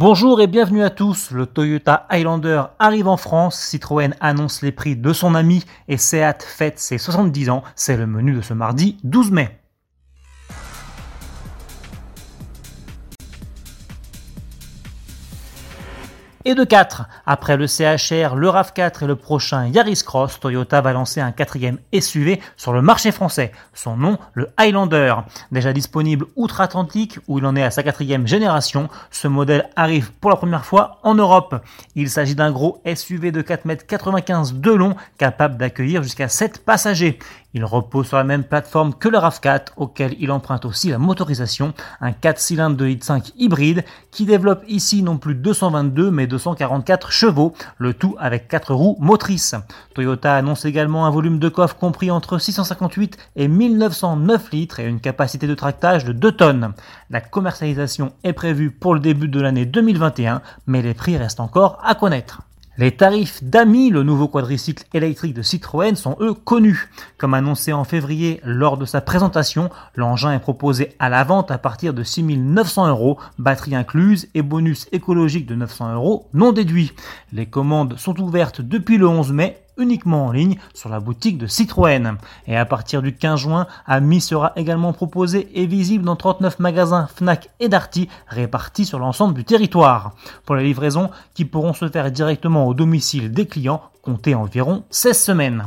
Bonjour et bienvenue à tous. Le Toyota Highlander arrive en France. Citroën annonce les prix de son ami et Seat fête ses 70 ans. C'est le menu de ce mardi 12 mai. Et de 4, après le CHR, le RAV4 et le prochain Yaris Cross, Toyota va lancer un quatrième SUV sur le marché français. Son nom, le Highlander. Déjà disponible outre-Atlantique, où il en est à sa quatrième génération, ce modèle arrive pour la première fois en Europe. Il s'agit d'un gros SUV de 4,95 m de long, capable d'accueillir jusqu'à 7 passagers. Il repose sur la même plateforme que le RAV4, auquel il emprunte aussi la motorisation, un 4 cylindres de 5 hybride, qui développe ici non plus 222 mais 244 chevaux, le tout avec 4 roues motrices. Toyota annonce également un volume de coffre compris entre 658 et 1909 litres et une capacité de tractage de 2 tonnes. La commercialisation est prévue pour le début de l'année 2021, mais les prix restent encore à connaître. Les tarifs d'AMI, le nouveau quadricycle électrique de Citroën, sont eux connus. Comme annoncé en février lors de sa présentation, l'engin est proposé à la vente à partir de 6 900 euros, batterie incluse et bonus écologique de 900 euros non déduit. Les commandes sont ouvertes depuis le 11 mai uniquement en ligne sur la boutique de Citroën. Et à partir du 15 juin, Ami sera également proposé et visible dans 39 magasins Fnac et Darty répartis sur l'ensemble du territoire. Pour les livraisons qui pourront se faire directement au domicile des clients, comptez environ 16 semaines.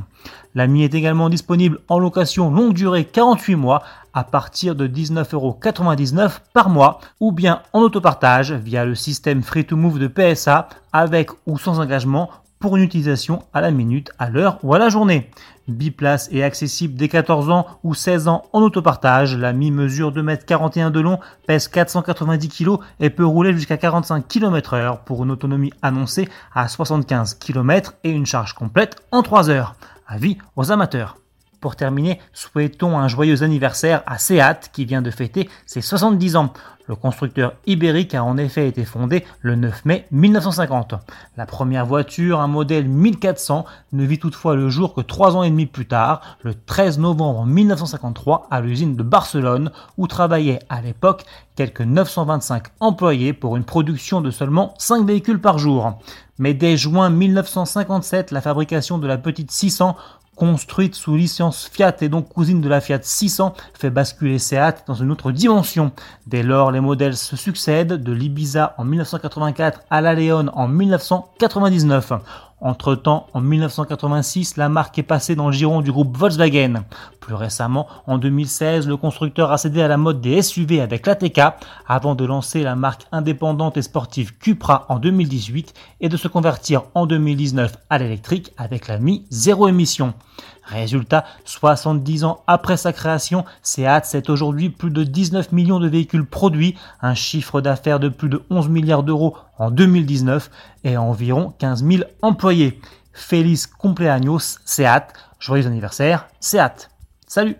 L'Ami est également disponible en location longue durée 48 mois à partir de 19,99€ par mois ou bien en autopartage via le système Free to Move de PSA avec ou sans engagement pour une utilisation à la minute, à l'heure ou à la journée. Biplace est accessible dès 14 ans ou 16 ans en autopartage. La Mi mesure 2m41 de long, pèse 490 kg et peut rouler jusqu'à 45 km heure pour une autonomie annoncée à 75 km et une charge complète en 3 heures. Avis aux amateurs. Pour terminer, souhaitons un joyeux anniversaire à Seat qui vient de fêter ses 70 ans. Le constructeur ibérique a en effet été fondé le 9 mai 1950. La première voiture, un modèle 1400, ne vit toutefois le jour que trois ans et demi plus tard, le 13 novembre 1953, à l'usine de Barcelone, où travaillaient à l'époque quelques 925 employés pour une production de seulement 5 véhicules par jour. Mais dès juin 1957, la fabrication de la petite 600 construite sous licence Fiat et donc cousine de la Fiat 600, fait basculer Seat dans une autre dimension. Dès lors, les modèles se succèdent, de l'Ibiza en 1984 à la Leon en 1999. Entre-temps, en 1986, la marque est passée dans le giron du groupe Volkswagen. Plus récemment, en 2016, le constructeur a cédé à la mode des SUV avec l'ATK avant de lancer la marque indépendante et sportive Cupra en 2018 et de se convertir en 2019 à l'électrique avec la Mi zéro émission. Résultat, 70 ans après sa création, Seat c'est aujourd'hui plus de 19 millions de véhicules produits, un chiffre d'affaires de plus de 11 milliards d'euros en 2019 et environ 15 000 employés. Feliz cumpleaños Seat, joyeux anniversaire Seat. Salut